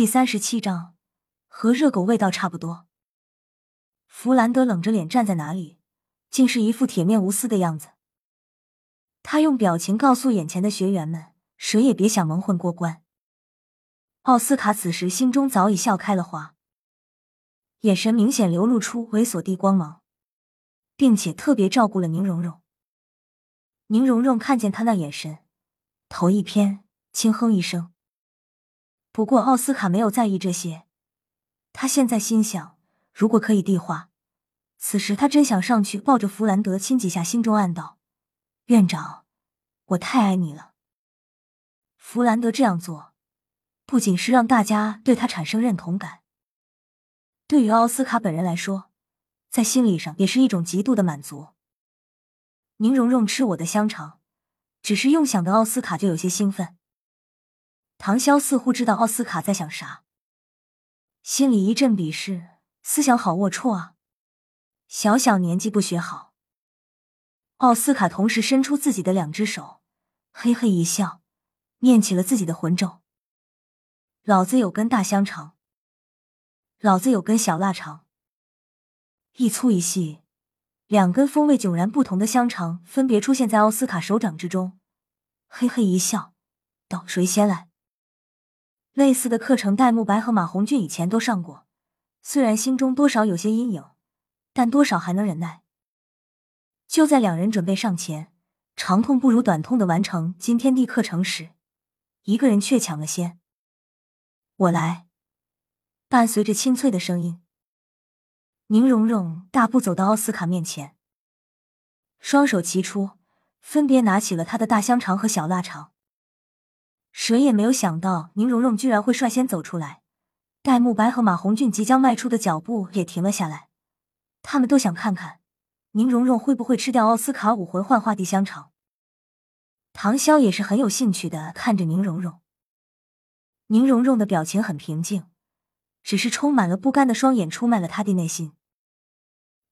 第三十七章，和热狗味道差不多。弗兰德冷着脸站在哪里，竟是一副铁面无私的样子。他用表情告诉眼前的学员们：“谁也别想蒙混过关。”奥斯卡此时心中早已笑开了花，眼神明显流露出猥琐的光芒，并且特别照顾了宁荣荣。宁荣荣看见他那眼神，头一偏，轻哼一声。不过奥斯卡没有在意这些，他现在心想，如果可以的话，此时他真想上去抱着弗兰德亲几下，心中暗道：“院长，我太爱你了。”弗兰德这样做，不仅是让大家对他产生认同感，对于奥斯卡本人来说，在心理上也是一种极度的满足。宁荣荣吃我的香肠，只是用想的奥斯卡就有些兴奋。唐潇似乎知道奥斯卡在想啥，心里一阵鄙视，思想好龌龊啊！小小年纪不学好。奥斯卡同时伸出自己的两只手，嘿嘿一笑，念起了自己的魂咒：“老子有根大香肠，老子有根小腊肠。”一粗一细，两根风味迥然不同的香肠分别出现在奥斯卡手掌之中，嘿嘿一笑，道：“谁先来？”类似的课程，戴沐白和马红俊以前都上过，虽然心中多少有些阴影，但多少还能忍耐。就在两人准备上前，长痛不如短痛的完成今天的课程时，一个人却抢了先。我来，伴随着清脆的声音，宁荣荣大步走到奥斯卡面前，双手齐出，分别拿起了他的大香肠和小腊肠。谁也没有想到，宁荣荣居然会率先走出来。戴沐白和马红俊即将迈出的脚步也停了下来，他们都想看看宁荣荣会不会吃掉奥斯卡武魂幻化地香肠。唐潇也是很有兴趣的看着宁荣荣。宁荣荣的表情很平静，只是充满了不甘的双眼出卖了他的内心。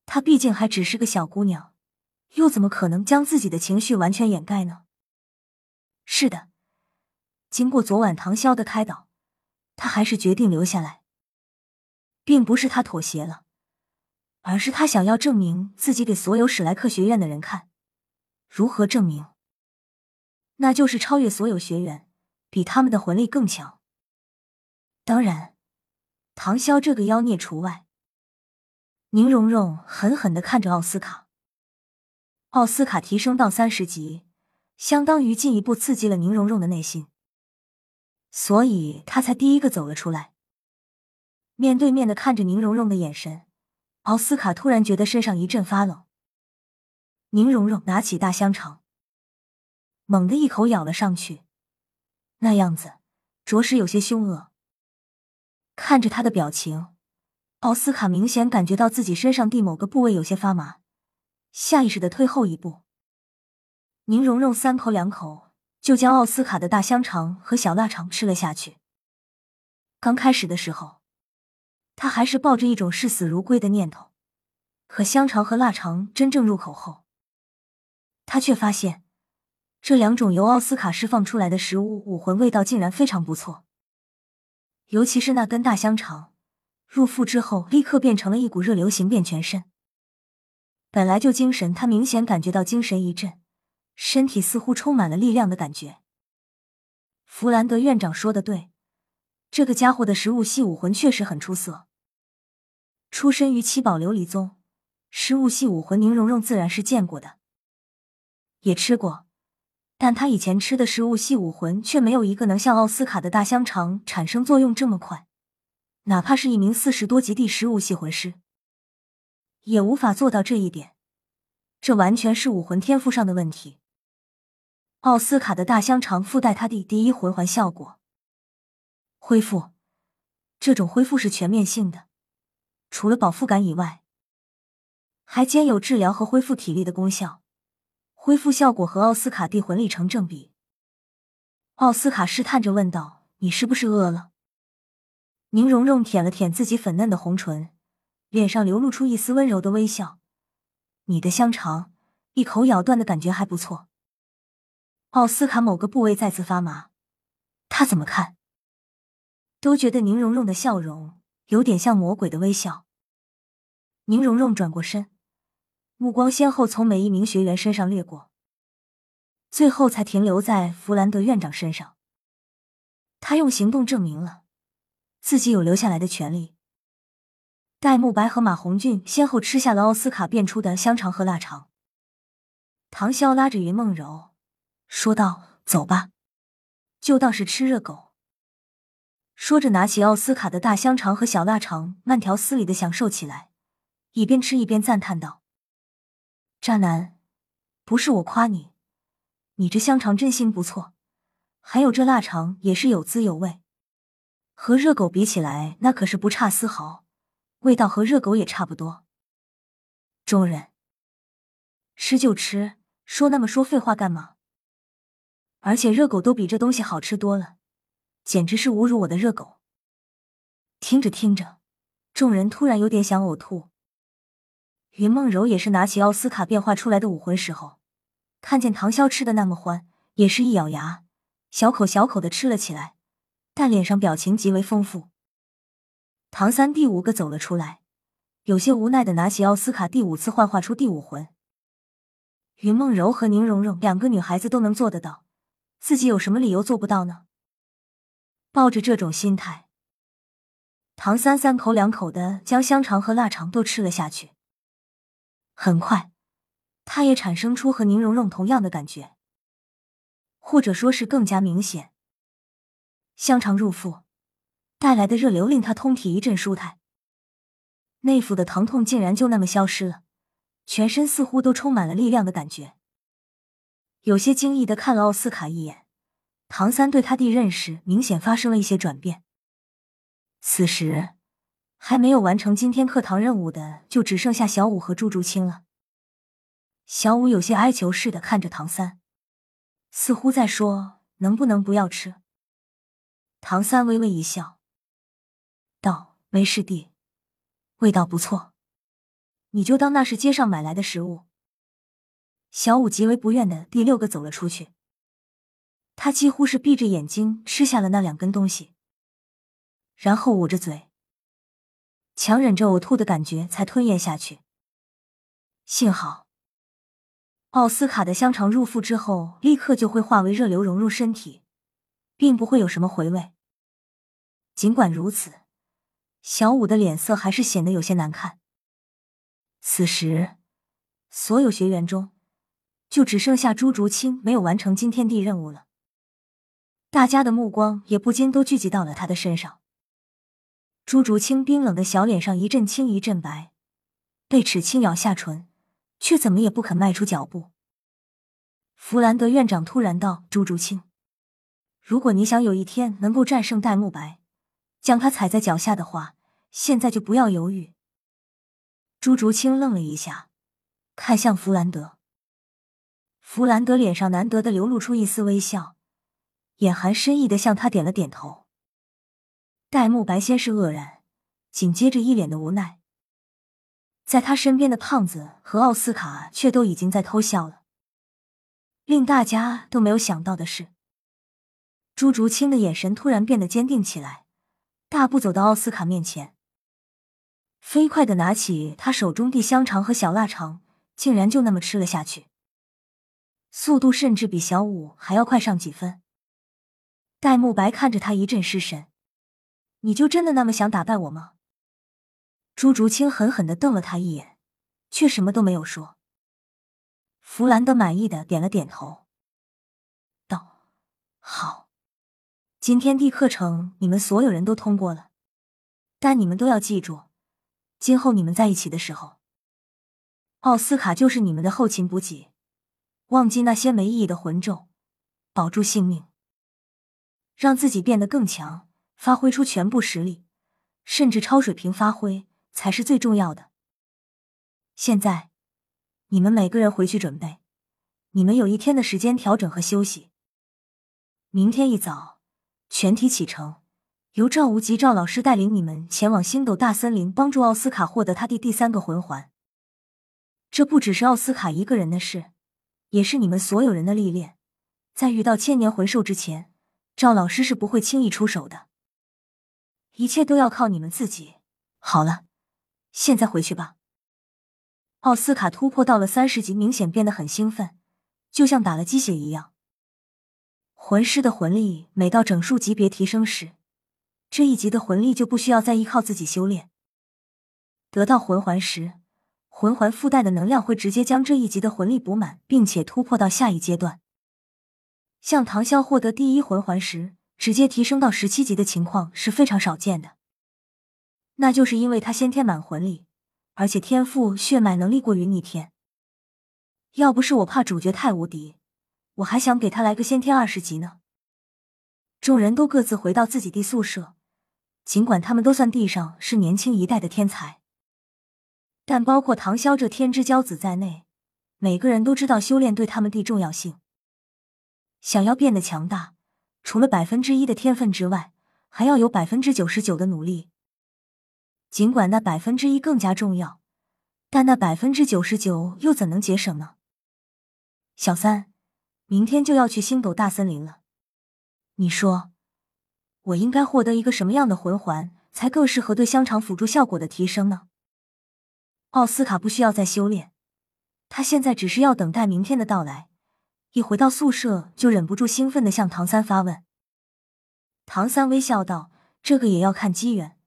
她毕竟还只是个小姑娘，又怎么可能将自己的情绪完全掩盖呢？是的。经过昨晚唐潇的开导，他还是决定留下来，并不是他妥协了，而是他想要证明自己给所有史莱克学院的人看。如何证明？那就是超越所有学员，比他们的魂力更强。当然，唐潇这个妖孽除外。宁荣荣狠狠的看着奥斯卡，奥斯卡提升到三十级，相当于进一步刺激了宁荣荣的内心。所以他才第一个走了出来，面对面的看着宁荣荣的眼神，奥斯卡突然觉得身上一阵发冷。宁荣荣拿起大香肠，猛地一口咬了上去，那样子着实有些凶恶。看着他的表情，奥斯卡明显感觉到自己身上的某个部位有些发麻，下意识的退后一步。宁荣荣三口两口。就将奥斯卡的大香肠和小腊肠吃了下去。刚开始的时候，他还是抱着一种视死如归的念头，可香肠和腊肠真正入口后，他却发现这两种由奥斯卡释放出来的食物武魂味道竟然非常不错。尤其是那根大香肠，入腹之后立刻变成了一股热流行遍全身。本来就精神，他明显感觉到精神一振。身体似乎充满了力量的感觉。弗兰德院长说的对，这个家伙的食物系武魂确实很出色。出身于七宝琉璃宗，食物系武魂宁荣荣自然是见过的，也吃过，但他以前吃的食物系武魂却没有一个能像奥斯卡的大香肠产生作用这么快，哪怕是一名四十多级地食物系魂师，也无法做到这一点。这完全是武魂天赋上的问题。奥斯卡的大香肠附带他的第一魂环效果，恢复。这种恢复是全面性的，除了饱腹感以外，还兼有治疗和恢复体力的功效。恢复效果和奥斯卡地魂力成正比。奥斯卡试探着问道：“你是不是饿了？”宁荣荣舔了舔自己粉嫩的红唇，脸上流露出一丝温柔的微笑：“你的香肠，一口咬断的感觉还不错。”奥斯卡某个部位再次发麻，他怎么看？都觉得宁荣荣的笑容有点像魔鬼的微笑。宁荣荣转过身，目光先后从每一名学员身上掠过，最后才停留在弗兰德院长身上。他用行动证明了自己有留下来的权利。戴沐白和马红俊先后吃下了奥斯卡变出的香肠和腊肠。唐潇拉着云梦柔说道：“走吧，就当是吃热狗。”说着，拿起奥斯卡的大香肠和小腊肠，慢条斯理的享受起来，一边吃一边赞叹道：“渣男，不是我夸你，你这香肠真心不错，还有这腊肠也是有滋有味，和热狗比起来，那可是不差丝毫。”味道和热狗也差不多。众人吃就吃，说那么说废话干嘛？而且热狗都比这东西好吃多了，简直是侮辱我的热狗。听着听着，众人突然有点想呕吐。云梦柔也是拿起奥斯卡变化出来的武魂时候，看见唐潇吃的那么欢，也是一咬牙，小口小口的吃了起来，但脸上表情极为丰富。唐三第五个走了出来，有些无奈的拿起奥斯卡，第五次幻化出第五魂。云梦柔和宁荣荣两个女孩子都能做得到，自己有什么理由做不到呢？抱着这种心态，唐三三口两口的将香肠和腊肠都吃了下去。很快，他也产生出和宁荣荣同样的感觉，或者说是更加明显，香肠入腹。带来的热流令他通体一阵舒坦，内腹的疼痛竟然就那么消失了，全身似乎都充满了力量的感觉。有些惊异的看了奥斯卡一眼，唐三对他弟认识明显发生了一些转变。此时还没有完成今天课堂任务的，就只剩下小五和朱竹清了。小五有些哀求似的看着唐三，似乎在说：“能不能不要吃？”唐三微微一笑。道：“没事弟，味道不错，你就当那是街上买来的食物。”小五极为不愿的第六个走了出去，他几乎是闭着眼睛吃下了那两根东西，然后捂着嘴，强忍着呕吐的感觉才吞咽下去。幸好，奥斯卡的香肠入腹之后，立刻就会化为热流融入身体，并不会有什么回味。尽管如此。小五的脸色还是显得有些难看。此时，所有学员中，就只剩下朱竹清没有完成惊天地任务了。大家的目光也不禁都聚集到了他的身上。朱竹清冰冷的小脸上一阵青一阵白，被齿轻咬下唇，却怎么也不肯迈出脚步。弗兰德院长突然道：“朱竹清，如果你想有一天能够战胜戴沐白。”将他踩在脚下的话，现在就不要犹豫。朱竹清愣了一下，看向弗兰德。弗兰德脸上难得的流露出一丝微笑，眼含深意的向他点了点头。戴沐白先是愕然，紧接着一脸的无奈。在他身边的胖子和奥斯卡却都已经在偷笑了。令大家都没有想到的是，朱竹清的眼神突然变得坚定起来。大步走到奥斯卡面前，飞快的拿起他手中的香肠和小腊肠，竟然就那么吃了下去，速度甚至比小五还要快上几分。戴沐白看着他一阵失神：“你就真的那么想打败我吗？”朱竹清狠狠的瞪了他一眼，却什么都没有说。弗兰德满意的点了点头，道：“好。”今天地课程你们所有人都通过了，但你们都要记住，今后你们在一起的时候，奥斯卡就是你们的后勤补给。忘记那些没意义的魂咒，保住性命，让自己变得更强，发挥出全部实力，甚至超水平发挥才是最重要的。现在，你们每个人回去准备，你们有一天的时间调整和休息。明天一早。全体启程，由赵无极赵老师带领你们前往星斗大森林，帮助奥斯卡获得他的第三个魂环。这不只是奥斯卡一个人的事，也是你们所有人的历练。在遇到千年魂兽之前，赵老师是不会轻易出手的。一切都要靠你们自己。好了，现在回去吧。奥斯卡突破到了三十级，明显变得很兴奋，就像打了鸡血一样。魂师的魂力每到整数级别提升时，这一级的魂力就不需要再依靠自己修炼。得到魂环时，魂环附带的能量会直接将这一级的魂力补满，并且突破到下一阶段。像唐潇获得第一魂环时，直接提升到十七级的情况是非常少见的。那就是因为他先天满魂力，而且天赋血脉能力过于逆天。要不是我怕主角太无敌，我还想给他来个先天二十级呢。众人都各自回到自己地宿舍，尽管他们都算地上是年轻一代的天才，但包括唐潇这天之骄子在内，每个人都知道修炼对他们的重要性。想要变得强大，除了百分之一的天分之外，还要有百分之九十九的努力。尽管那百分之一更加重要，但那百分之九十九又怎能节省呢？小三，明天就要去星斗大森林了，你说，我应该获得一个什么样的魂环，才更适合对香肠辅助效果的提升呢？奥斯卡不需要再修炼，他现在只是要等待明天的到来。一回到宿舍，就忍不住兴奋的向唐三发问。唐三微笑道：“这个也要看机缘。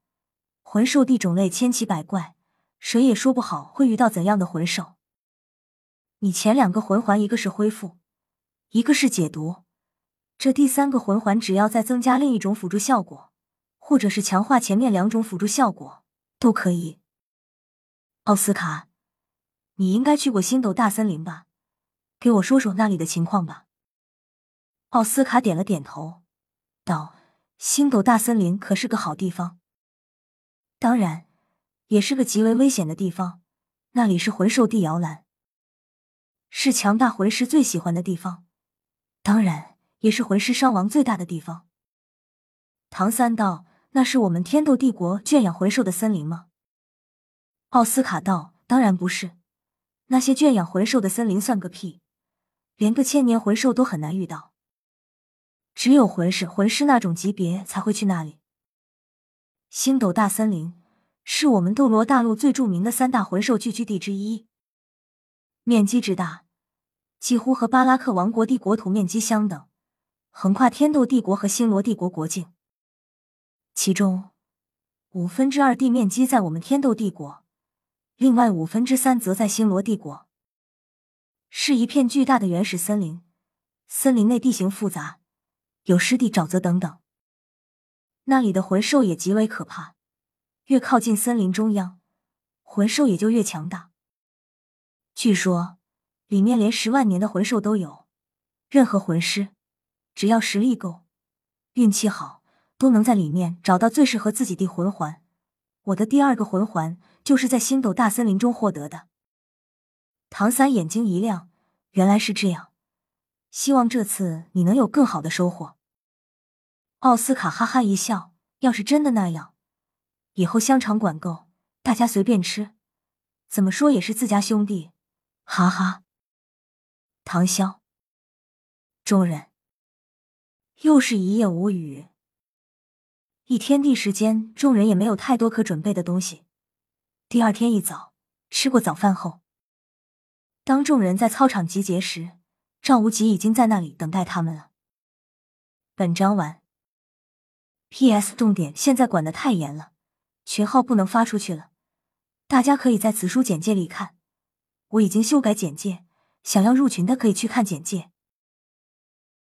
魂兽地种类千奇百怪，谁也说不好会遇到怎样的魂兽。你前两个魂环，一个是恢复，一个是解毒，这第三个魂环只要再增加另一种辅助效果，或者是强化前面两种辅助效果，都可以。奥斯卡，你应该去过星斗大森林吧？”给我说说那里的情况吧。奥斯卡点了点头，道：“星斗大森林可是个好地方，当然，也是个极为危险的地方。那里是魂兽地摇篮，是强大魂师最喜欢的地方，当然，也是魂师伤亡最大的地方。”唐三道：“那是我们天斗帝国圈养魂兽的森林吗？”奥斯卡道：“当然不是，那些圈养魂兽的森林算个屁。”连个千年魂兽都很难遇到，只有魂师、魂师那种级别才会去那里。星斗大森林是我们斗罗大陆最著名的三大魂兽聚居地之一，面积之大，几乎和巴拉克王国地国土面积相等，横跨天斗帝国和星罗帝国国境。其中五分之二地面积在我们天斗帝国，另外五分之三则在星罗帝国。是一片巨大的原始森林，森林内地形复杂，有湿地、沼泽等等。那里的魂兽也极为可怕，越靠近森林中央，魂兽也就越强大。据说里面连十万年的魂兽都有，任何魂师只要实力够、运气好，都能在里面找到最适合自己的魂环。我的第二个魂环就是在星斗大森林中获得的。唐三眼睛一亮，原来是这样。希望这次你能有更好的收获。奥斯卡哈哈一笑，要是真的那样，以后香肠管够，大家随便吃。怎么说也是自家兄弟，哈哈。唐潇，众人又是一夜无语。一天地时间，众人也没有太多可准备的东西。第二天一早，吃过早饭后。当众人在操场集结时，赵无极已经在那里等待他们了。本章完。P.S. 重点现在管的太严了，群号不能发出去了，大家可以在此书简介里看。我已经修改简介，想要入群的可以去看简介。